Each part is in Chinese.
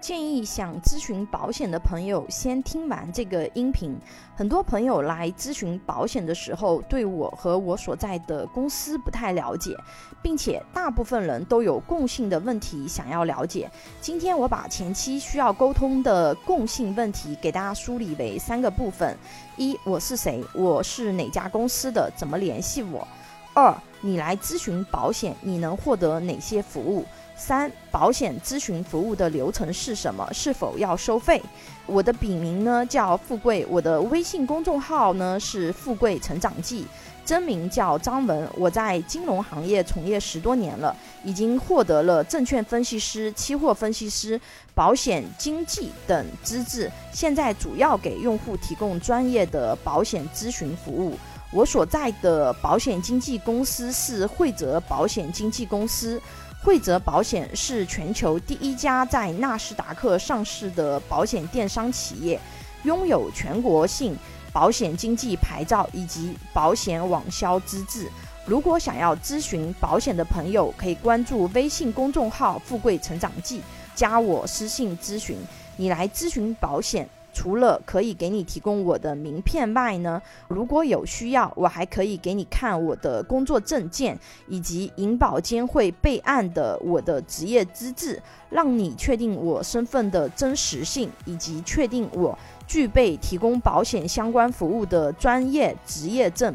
建议想咨询保险的朋友先听完这个音频。很多朋友来咨询保险的时候，对我和我所在的公司不太了解，并且大部分人都有共性的问题想要了解。今天我把前期需要沟通的共性问题给大家梳理为三个部分：一，我是谁？我是哪家公司的？怎么联系我？二，你来咨询保险，你能获得哪些服务？三、保险咨询服务的流程是什么？是否要收费？我的笔名呢叫富贵，我的微信公众号呢是富贵成长记，真名叫张文。我在金融行业从业十多年了，已经获得了证券分析师、期货分析师、保险经纪等资质，现在主要给用户提供专业的保险咨询服务。我所在的保险经纪公司是惠泽保险经纪公司。惠泽保险是全球第一家在纳斯达克上市的保险电商企业，拥有全国性保险经纪牌照以及保险网销资质。如果想要咨询保险的朋友，可以关注微信公众号“富贵成长记”，加我私信咨询。你来咨询保险。除了可以给你提供我的名片外呢，如果有需要，我还可以给你看我的工作证件以及银保监会备案的我的职业资质，让你确定我身份的真实性，以及确定我具备提供保险相关服务的专业职业证。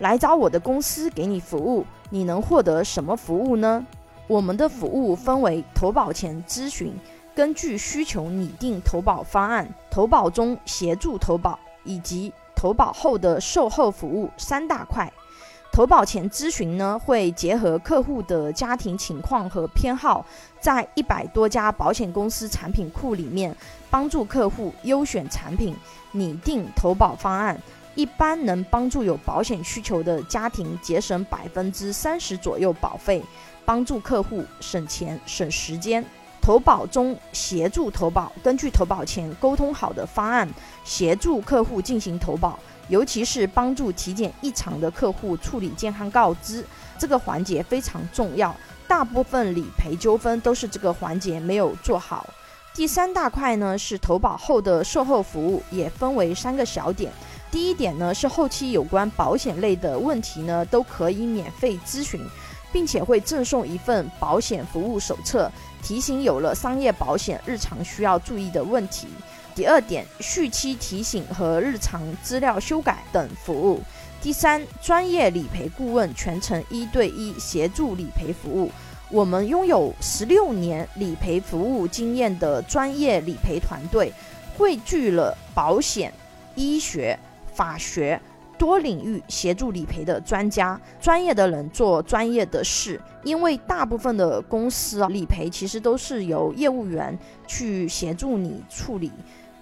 来找我的公司给你服务，你能获得什么服务呢？我们的服务分为投保前咨询。根据需求拟定投保方案，投保中协助投保以及投保后的售后服务三大块。投保前咨询呢，会结合客户的家庭情况和偏好，在一百多家保险公司产品库里面，帮助客户优选产品，拟定投保方案，一般能帮助有保险需求的家庭节省百分之三十左右保费，帮助客户省钱省时间。投保中协助投保，根据投保前沟通好的方案，协助客户进行投保，尤其是帮助体检异常的客户处理健康告知，这个环节非常重要。大部分理赔纠纷都是这个环节没有做好。第三大块呢是投保后的售后服务，也分为三个小点。第一点呢是后期有关保险类的问题呢都可以免费咨询。并且会赠送一份保险服务手册，提醒有了商业保险日常需要注意的问题。第二点，续期提醒和日常资料修改等服务。第三，专业理赔顾问全程一对一协助理赔服务。我们拥有十六年理赔服务经验的专业理赔团队，汇聚了保险、医学、法学。多领域协助理赔的专家，专业的人做专业的事。因为大部分的公司啊，理赔其实都是由业务员去协助你处理，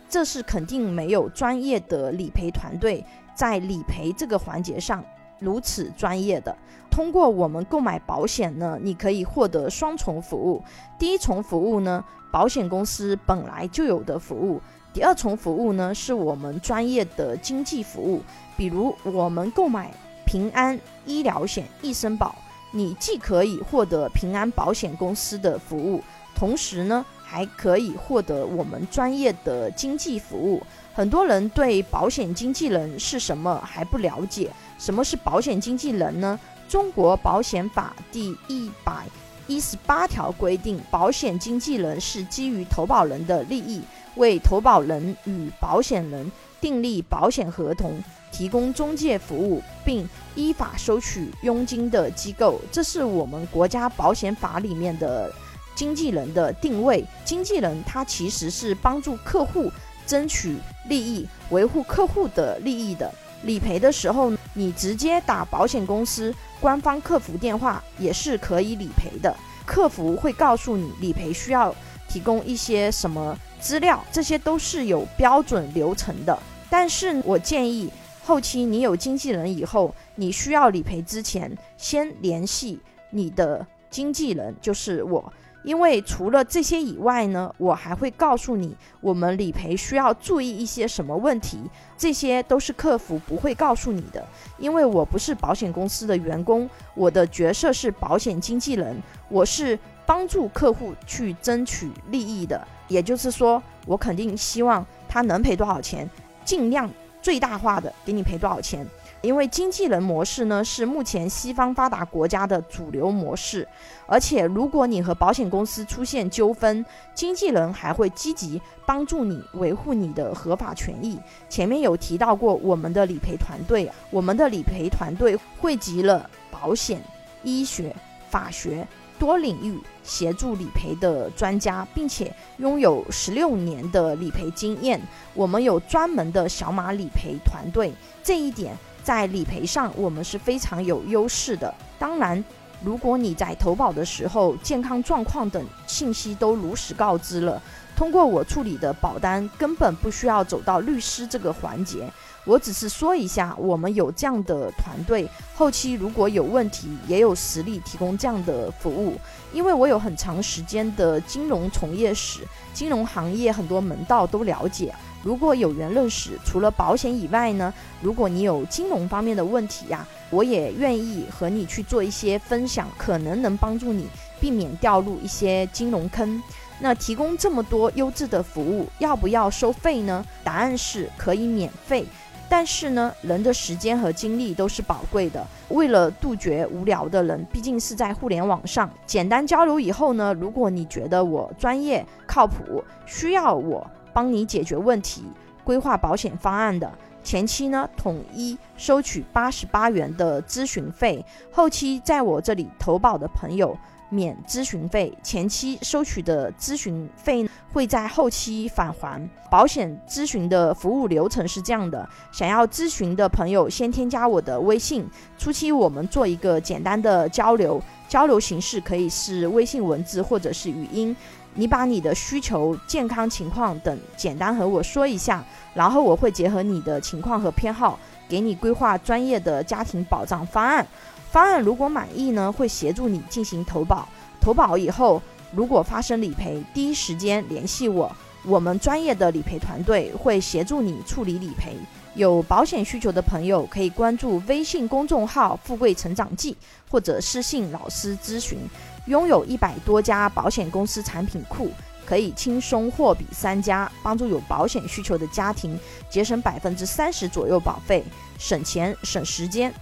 这是肯定没有专业的理赔团队在理赔这个环节上如此专业的。通过我们购买保险呢，你可以获得双重服务。第一重服务呢，保险公司本来就有的服务；第二重服务呢，是我们专业的经济服务。比如我们购买平安医疗险、一生保，你既可以获得平安保险公司的服务，同时呢还可以获得我们专业的经济服务。很多人对保险经纪人是什么还不了解，什么是保险经纪人呢？中国保险法第一百一十八条规定，保险经纪人是基于投保人的利益，为投保人与保险人订立保险合同。提供中介服务并依法收取佣金的机构，这是我们国家保险法里面的经纪人的定位。经纪人他其实是帮助客户争取利益、维护客户的利益的。理赔的时候，你直接打保险公司官方客服电话也是可以理赔的。客服会告诉你理赔需要提供一些什么资料，这些都是有标准流程的。但是我建议。后期你有经纪人以后，你需要理赔之前，先联系你的经纪人，就是我。因为除了这些以外呢，我还会告诉你我们理赔需要注意一些什么问题，这些都是客服不会告诉你的。因为我不是保险公司的员工，我的角色是保险经纪人，我是帮助客户去争取利益的。也就是说，我肯定希望他能赔多少钱，尽量最大化的给你赔多少钱。因为经纪人模式呢是目前西方发达国家的主流模式，而且如果你和保险公司出现纠纷，经纪人还会积极帮助你维护你的合法权益。前面有提到过我们的理赔团队，我们的理赔团队汇集了保险、医学、法学。多领域协助理赔的专家，并且拥有十六年的理赔经验。我们有专门的小马理赔团队，这一点在理赔上我们是非常有优势的。当然，如果你在投保的时候健康状况等信息都如实告知了，通过我处理的保单根本不需要走到律师这个环节。我只是说一下，我们有这样的团队，后期如果有问题，也有实力提供这样的服务。因为我有很长时间的金融从业史，金融行业很多门道都了解。如果有缘认识，除了保险以外呢，如果你有金融方面的问题呀，我也愿意和你去做一些分享，可能能帮助你避免掉入一些金融坑。那提供这么多优质的服务，要不要收费呢？答案是可以免费。但是呢，人的时间和精力都是宝贵的。为了杜绝无聊的人，毕竟是在互联网上简单交流以后呢，如果你觉得我专业靠谱，需要我帮你解决问题、规划保险方案的，前期呢统一收取八十八元的咨询费，后期在我这里投保的朋友。免咨询费，前期收取的咨询费会在后期返还。保险咨询的服务流程是这样的：想要咨询的朋友，先添加我的微信，初期我们做一个简单的交流，交流形式可以是微信文字或者是语音。你把你的需求、健康情况等简单和我说一下，然后我会结合你的情况和偏好，给你规划专业的家庭保障方案。方案如果满意呢，会协助你进行投保。投保以后，如果发生理赔，第一时间联系我，我们专业的理赔团队会协助你处理理赔。有保险需求的朋友可以关注微信公众号“富贵成长记”或者私信老师咨询。拥有一百多家保险公司产品库，可以轻松货比三家，帮助有保险需求的家庭节省百分之三十左右保费，省钱省时间。